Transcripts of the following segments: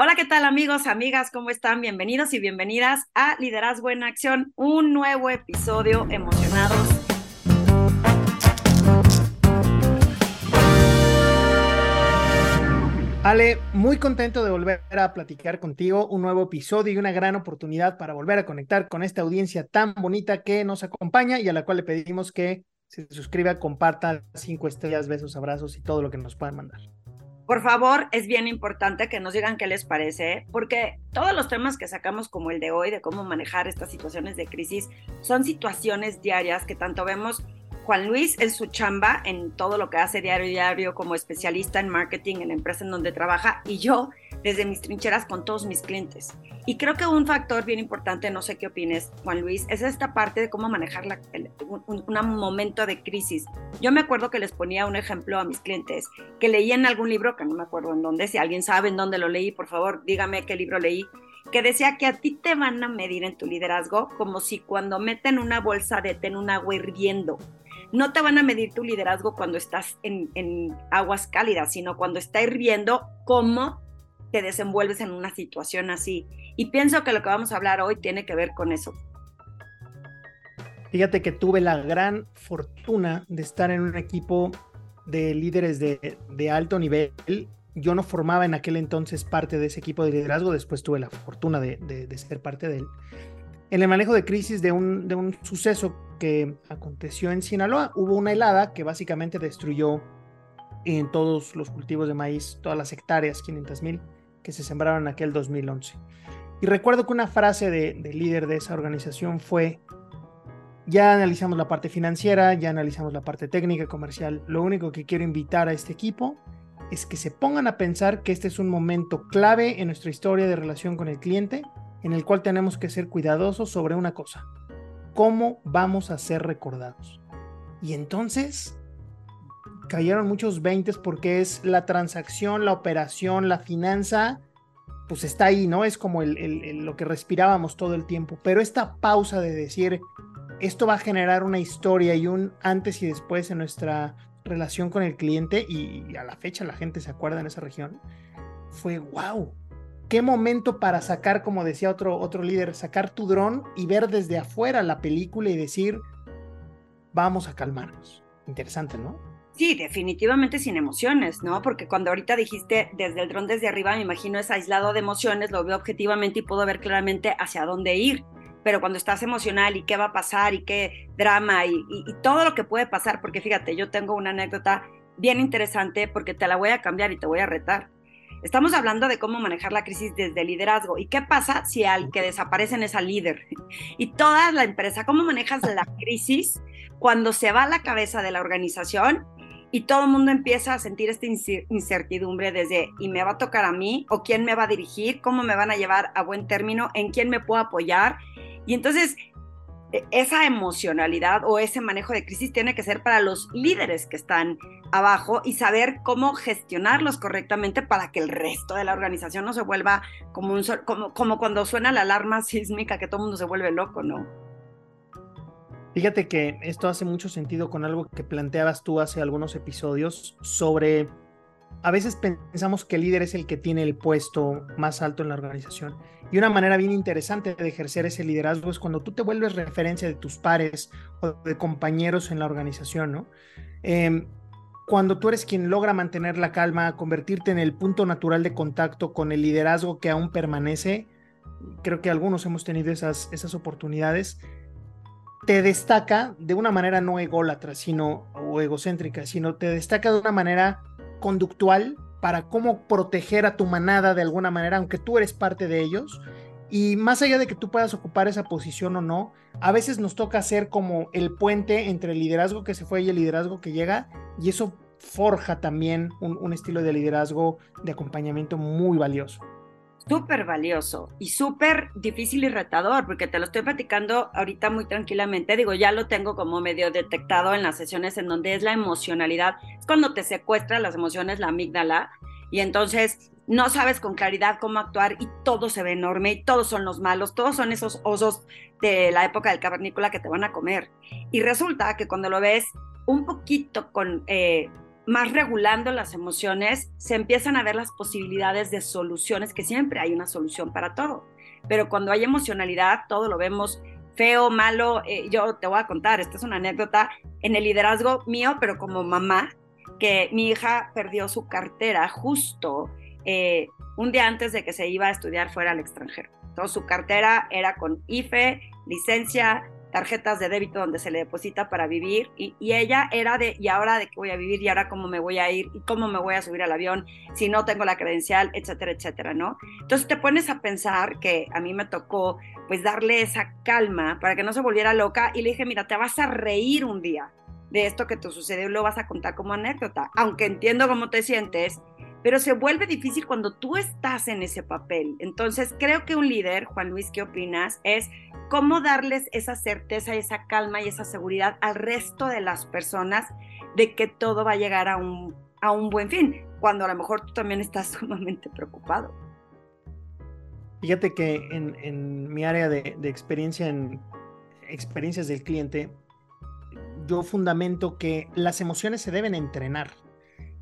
Hola, ¿qué tal amigos, amigas? ¿Cómo están? Bienvenidos y bienvenidas a Liderazgo en Acción, un nuevo episodio emocionados. Ale, muy contento de volver a platicar contigo, un nuevo episodio y una gran oportunidad para volver a conectar con esta audiencia tan bonita que nos acompaña y a la cual le pedimos que se suscriba, comparta, cinco estrellas, besos, abrazos y todo lo que nos puedan mandar. Por favor, es bien importante que nos digan qué les parece, porque todos los temas que sacamos como el de hoy, de cómo manejar estas situaciones de crisis, son situaciones diarias que tanto vemos Juan Luis en su chamba, en todo lo que hace diario diario como especialista en marketing en la empresa en donde trabaja, y yo desde mis trincheras con todos mis clientes. Y creo que un factor bien importante, no sé qué opines, Juan Luis, es esta parte de cómo manejar la, un, momento de crisis. Yo me acuerdo que les ponía un ejemplo a mis clientes que leí en algún libro, que no me acuerdo en dónde, si alguien sabe en dónde lo leí, por favor, dígame qué libro leí, que decía que a ti te van a medir en tu liderazgo como si cuando meten una bolsa de té en un agua hirviendo. No te van a medir tu liderazgo cuando estás en, en aguas cálidas, sino cuando está hirviendo, cómo te desenvuelves en una situación así. Y pienso que lo que vamos a hablar hoy tiene que ver con eso. Fíjate que tuve la gran fortuna de estar en un equipo de líderes de, alto nivel. Yo no formaba en aquel entonces parte de ese equipo de liderazgo, después tuve la fortuna de, ser parte de él. En el manejo de crisis de un, de un suceso que aconteció en Sinaloa, hubo una helada que básicamente destruyó en todos los cultivos de maíz, todas las hectáreas, 500 mil que se sembraron en aquel 2011. Y recuerdo que una frase del de líder de esa organización fue, ya analizamos la parte financiera, ya analizamos la parte técnica, comercial, lo único que quiero invitar a este equipo es que se pongan a pensar que este es un momento clave en nuestra historia de relación con el cliente, en el cual tenemos que ser cuidadosos sobre una cosa, cómo vamos a ser recordados. Y entonces cayeron muchos veintes porque es la transacción, la operación, la finanza, pues está ahí, ¿no? Es como el, lo que respirábamos todo el tiempo. Pero esta pausa de decir, esto va a generar una historia y un antes y después en nuestra relación con el cliente y, a la fecha la gente se acuerda en esa región, fue wow. Qué momento para sacar, como decía otro, otro líder, sacar tu dron y ver desde afuera la película y decir, vamos a calmarnos. Interesante, ¿no? Sí, definitivamente sin emociones, ¿no? Porque cuando ahorita dijiste desde el dron desde arriba, me imagino es aislado de emociones, lo veo objetivamente y puedo ver claramente hacia dónde ir. Pero cuando estás emocional y qué va a pasar y qué drama y, todo lo que puede pasar, porque fíjate, yo tengo una anécdota bien interesante porque te la voy a cambiar y te voy a retar. Estamos hablando de cómo manejar la crisis desde el liderazgo. ¿Y qué pasa si al que desaparecen es al líder? Y toda la empresa, ¿cómo manejas la crisis cuando se va a la cabeza de la organización y todo el mundo empieza a sentir esta incertidumbre desde ¿y me va a tocar a mí? ¿O quién me va a dirigir? ¿Cómo me van a llevar a buen término? ¿En quién me puedo apoyar? Y entonces e, esa emocionalidad o ese manejo de crisis tiene que ser para los líderes que están abajo y saber cómo gestionarlos correctamente para que el resto de la organización no se vuelva como, un, como, como cuando suena la alarma sísmica que todo el mundo se vuelve loco, ¿no? Fíjate que esto hace mucho sentido con algo que planteabas tú hace algunos episodios sobre, a veces pensamos que el líder es el que tiene el puesto más alto en la organización. Y una manera bien interesante de ejercer ese liderazgo es cuando tú te vuelves referencia de tus pares o de compañeros en la organización, ¿no? Em, cuando tú eres quien logra mantener la calma, convertirte en el punto natural de contacto con el liderazgo que aún permanece, creo que algunos hemos tenido esas, esas oportunidades, te destaca de una manera no ególatra, sino o egocéntrica, sino te destaca de una manera conductual para cómo proteger a tu manada de alguna manera, aunque tú eres parte de ellos. Y más allá de que tú puedas ocupar esa posición o no, a veces nos toca ser como el puente entre el liderazgo que se fue y el liderazgo que llega, y eso forja también un, un estilo de liderazgo de acompañamiento muy valioso súper valioso y súper difícil y retador, porque te lo estoy platicando ahorita muy tranquilamente. Digo, ya lo tengo como medio detectado en las sesiones en donde es la emocionalidad. Es cuando te secuestra las emociones, la amígdala, y entonces no sabes con claridad cómo actuar y todo se ve enorme y todos son los malos, todos son esos osos de la época del cavernícola que te van a comer. Y resulta que cuando lo ves un poquito con... Eh, más regulando las emociones, se empiezan a ver las posibilidades de soluciones, que siempre hay una solución para todo. Pero cuando hay emocionalidad, todo lo vemos feo, malo. Eh, yo te voy a contar, esta es una anécdota en el liderazgo mío, pero como mamá, que mi hija perdió su cartera justo eh, un día antes de que se iba a estudiar fuera al extranjero. Entonces su cartera era con IFE, licencia, tarjetas de débito donde se le deposita para vivir y, ella era de, ¿y ahora de qué voy a vivir? ¿Y ahora cómo me voy a ir? ¿Y cómo me voy a subir al avión si no tengo la credencial? Etcétera, etcétera, ¿no? Entonces te pones a pensar que a mí me tocó pues darle esa calma para que no se volviera loca y le dije, mira, te vas a reír un día de esto que te sucedió y lo vas a contar como anécdota, aunque entiendo cómo te sientes pero se vuelve difícil cuando tú estás en ese papel. Entonces, creo que un líder, Juan Luis, ¿qué opinas? Es cómo darles esa certeza, esa calma y esa seguridad al resto de las personas de que todo va a llegar a un, a un buen fin, cuando a lo mejor tú también estás sumamente preocupado. Fíjate que en, en mi área de, de experiencia en experiencias del cliente, yo fundamento que las emociones se deben entrenar.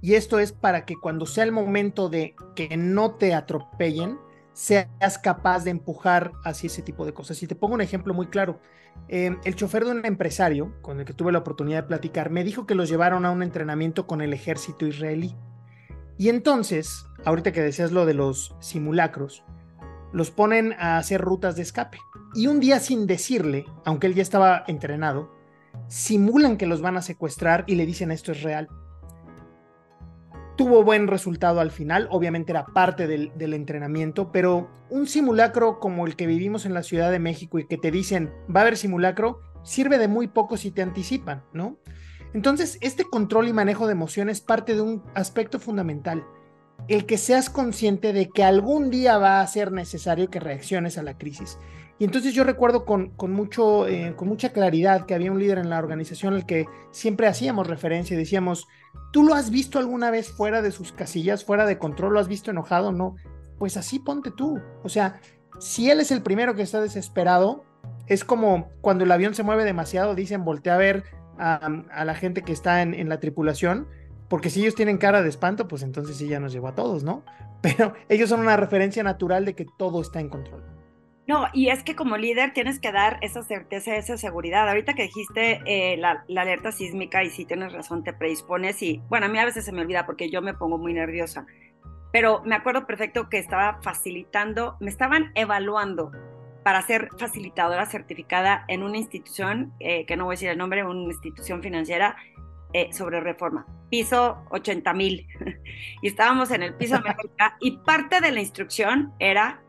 Y esto es para que cuando sea el momento de que no te atropellen, seas capaz de empujar hacia ese tipo de cosas. Y te pongo un ejemplo muy claro. Em, el chofer de un empresario con el que tuve la oportunidad de platicar me dijo que los llevaron a un entrenamiento con el ejército israelí. Y entonces, ahorita que decías lo de los simulacros, los ponen a hacer rutas de escape. Y un día sin decirle, aunque él ya estaba entrenado, simulan que los van a secuestrar y le dicen esto es real tuvo buen resultado al final, obviamente era parte del, entrenamiento, pero un simulacro como el que vivimos en la Ciudad de México y que te dicen va a haber simulacro, sirve de muy poco si te anticipan, ¿no? Entonces, este control y manejo de emociones parte de un aspecto fundamental, el que seas consciente de que algún día va a ser necesario que reacciones a la crisis. Y entonces yo recuerdo con, mucho, eh, con mucha claridad que había un líder en la organización al que siempre hacíamos referencia y decíamos, ¿tú lo has visto alguna vez fuera de sus casillas, fuera de control? ¿Lo has visto enojado? No. Pues así ponte tú. O sea, si él es el primero que está desesperado, es como cuando el avión se mueve demasiado, dicen, voltea a ver a, la gente que está en, en la tripulación, porque si ellos tienen cara de espanto, pues entonces sí ya nos llevó a todos, ¿no? Pero ellos son una referencia natural de que todo está en control. No, y es que como líder tienes que dar esa certeza, esa seguridad. Ahorita que dijiste eh, la, alerta sísmica y si tienes razón, te predispones y, bueno, a mí a veces se me olvida porque yo me pongo muy nerviosa, pero me acuerdo perfecto que estaba facilitando, me estaban evaluando para ser facilitadora certificada en una institución, eh, que no voy a decir el nombre, una institución financiera eh, sobre reforma, piso 80 mil. y estábamos en el piso América y parte de la instrucción era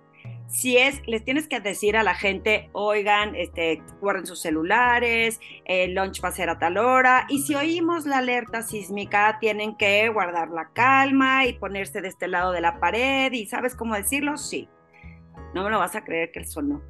si es, les tienes que decir a la gente, oigan, este, guarden sus celulares, el lunch va a ser a tal hora, y si oímos la alerta sísmica, tienen que guardar la calma y ponerse de este lado de la pared, y ¿sabes cómo decirlo? Sí. No me lo vas a creer que el sonó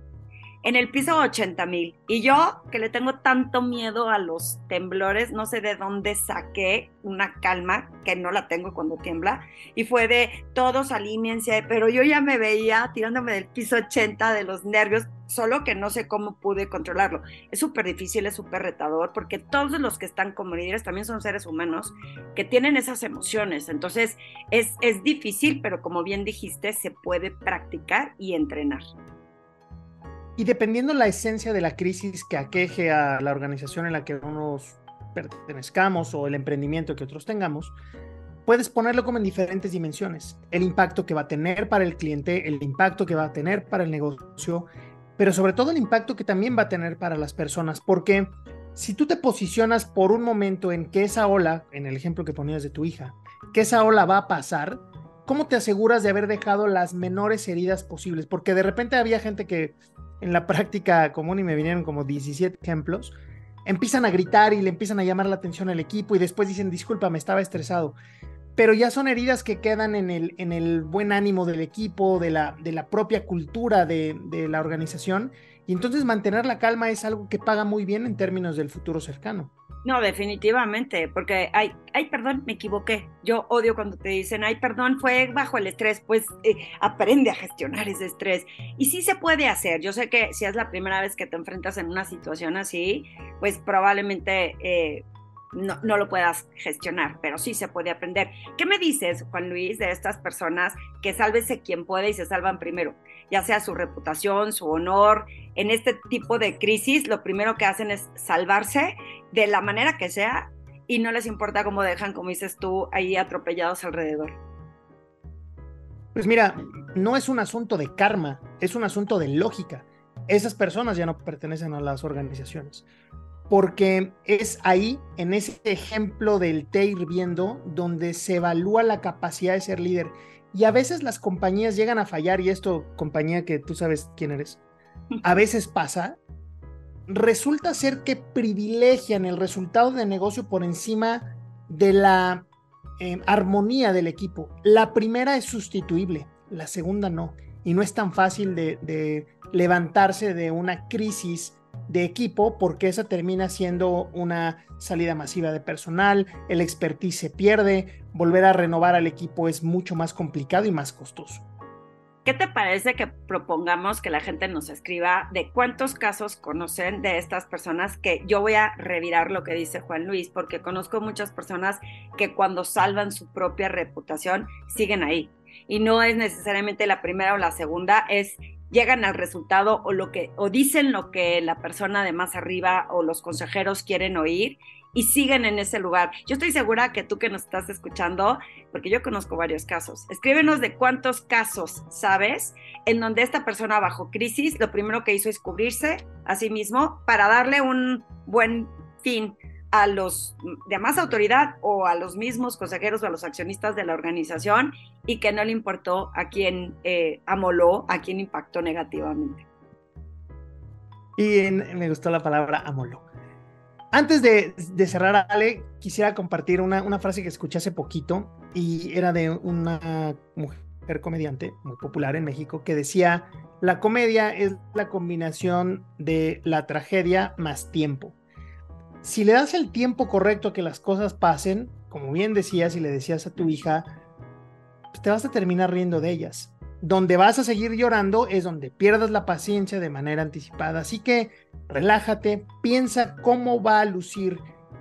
en el piso 80 mil. Y yo, que le tengo tanto miedo a los temblores, no sé de dónde saqué una calma, que no la tengo cuando tiembla, y fue de todos alíñense, pero yo ya me veía tirándome del piso 80 de los nervios, solo que no sé cómo pude controlarlo. Es súper difícil, es súper retador, porque todos los que están como líderes también son seres humanos que tienen esas emociones. Entonces, es, es difícil, pero como bien dijiste, se puede practicar y entrenar. Y dependiendo la esencia de la crisis que aqueje a la organización en la que unos pertenezcamos o el emprendimiento que otros tengamos, puedes ponerlo como en diferentes dimensiones. El impacto que va a tener para el cliente, el impacto que va a tener para el negocio, pero sobre todo el impacto que también va a tener para las personas, porque si tú te posicionas por un momento en que esa ola, en el ejemplo que ponías de tu hija, que esa ola va a pasar, ¿cómo te aseguras de haber dejado las menores heridas posibles? Porque de repente había gente que en la práctica común y me vinieron como 17 ejemplos, empiezan a gritar y le empiezan a llamar la atención al equipo y después dicen, disculpa, me estaba estresado. Pero ya son heridas que quedan en el, en el buen ánimo del equipo, de la, de la propia cultura de, de la organización. Y entonces mantener la calma es algo que paga muy bien en términos del futuro cercano. No, definitivamente, porque, ay, ay, perdón, me equivoqué. Yo odio cuando te dicen, ay, perdón, fue bajo el estrés. Pues eh, aprende a gestionar ese estrés. Y sí se puede hacer. Yo sé que si es la primera vez que te enfrentas en una situación así, pues probablemente eh, no, no, lo puedas gestionar, pero sí se puede aprender. ¿Qué me dices, Juan Luis, de estas personas que sálvese quien puede y se salvan primero? Ya sea su reputación, su honor. En este tipo de crisis, lo primero que hacen es salvarse de la manera que sea y no les importa cómo dejan, como dices tú, ahí atropellados alrededor. Pues mira, no es un asunto de karma, es un asunto de lógica. Esas personas ya no pertenecen a las organizaciones porque es ahí, en ese ejemplo del té hirviendo, donde se evalúa la capacidad de ser líder. Y a veces las compañías llegan a fallar, y esto, compañía que tú sabes quién eres, a veces pasa, resulta ser que privilegian el resultado de negocio por encima de la eh, armonía del equipo. La primera es sustituible, la segunda no. Y no es tan fácil de levantarse de una crisis de equipo porque esa termina siendo una salida masiva de personal, el expertise se pierde, volver a renovar al equipo es mucho más complicado y más costoso. ¿Qué te parece que propongamos que la gente nos escriba de cuántos casos conocen de estas personas que yo voy a revirar lo que dice Juan Luis, porque conozco muchas personas que cuando salvan su propia reputación siguen ahí. Y no es necesariamente la primera o la segunda, es llegan al resultado o lo que o dicen lo que la persona de más arriba o los consejeros quieren oír y siguen en ese lugar. Yo estoy segura que tú que nos estás escuchando, porque yo conozco varios casos, escríbenos de cuántos casos sabes en donde esta persona bajo crisis lo primero que hizo es cubrirse a sí mismo para darle un buen fin a los de más autoridad o a los mismos consejeros o a los accionistas de la organización y que no le importó a quién eh, amoló, a quién impactó negativamente. Y me gustó la palabra amoló. Antes de, cerrar, Ale, quisiera compartir una, una, frase que escuché hace poquito y era de una mujer comediante muy popular en México que decía, la comedia es la combinación de la tragedia más tiempo si le das el tiempo correcto a que las cosas pasen, como bien decías y le decías a tu hija, pues te vas a terminar riendo de ellas. Donde vas a seguir llorando es donde pierdas la paciencia de manera anticipada. Así que relájate, piensa cómo va a lucir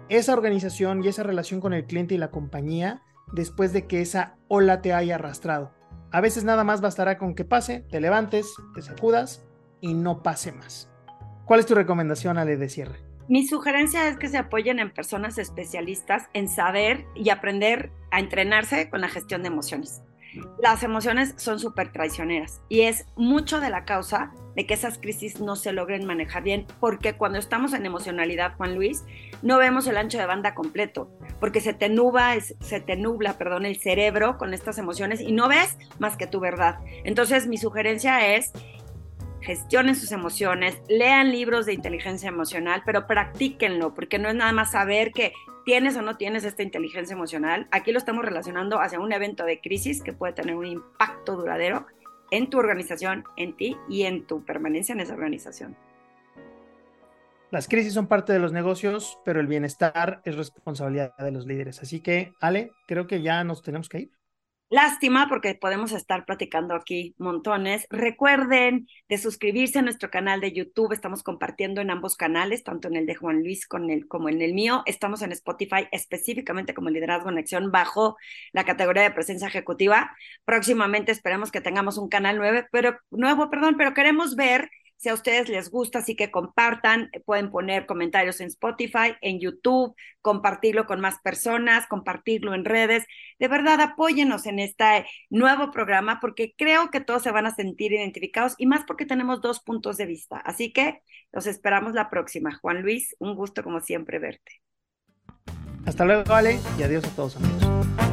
esa organización y esa relación con el cliente y la compañía después de que esa ola te haya arrastrado. A veces nada más bastará con que pase, te levantes, te sacudas y no pase más. ¿Cuál es tu recomendación, Ale, de cierre? Mi sugerencia es que se apoyen en personas especialistas en saber y aprender a entrenarse con la gestión de emociones. Las emociones son súper traicioneras y es mucho de la causa de que esas crisis no se logren manejar bien, porque cuando estamos en emocionalidad, Juan Luis, no vemos el ancho de banda completo, porque se te nubla, se te nubla, perdón, el cerebro con estas emociones y no ves más que tu verdad. Entonces, mi sugerencia es gestionen sus emociones, lean libros de inteligencia emocional, pero practíquenlo, porque no es nada más saber que tienes o no tienes esta inteligencia emocional. Aquí lo estamos relacionando hacia un evento de crisis que puede tener un impacto duradero en tu organización, en ti y en tu permanencia en esa organización. Las crisis son parte de los negocios, pero el bienestar es responsabilidad de los líderes. Así que, Ale, creo que ya nos tenemos que ir. Lástima porque podemos estar platicando aquí montones. Recuerden de suscribirse a nuestro canal de YouTube. Estamos compartiendo en ambos canales, tanto en el de Juan Luis con el, como en el mío. Estamos en Spotify específicamente como Liderazgo en Acción bajo la categoría de presencia ejecutiva. Próximamente esperemos que tengamos un canal nuevo, pero, nuevo, perdón, pero queremos ver si a ustedes les gusta, así que compartan, pueden poner comentarios en Spotify, en YouTube, compartirlo con más personas, compartirlo en redes. De verdad, apóyenos en este nuevo programa porque creo que todos se van a sentir identificados y más porque tenemos dos puntos de vista. Así que los esperamos la próxima. Juan Luis, un gusto como siempre verte. Hasta luego, Ale, y adiós a todos amigos.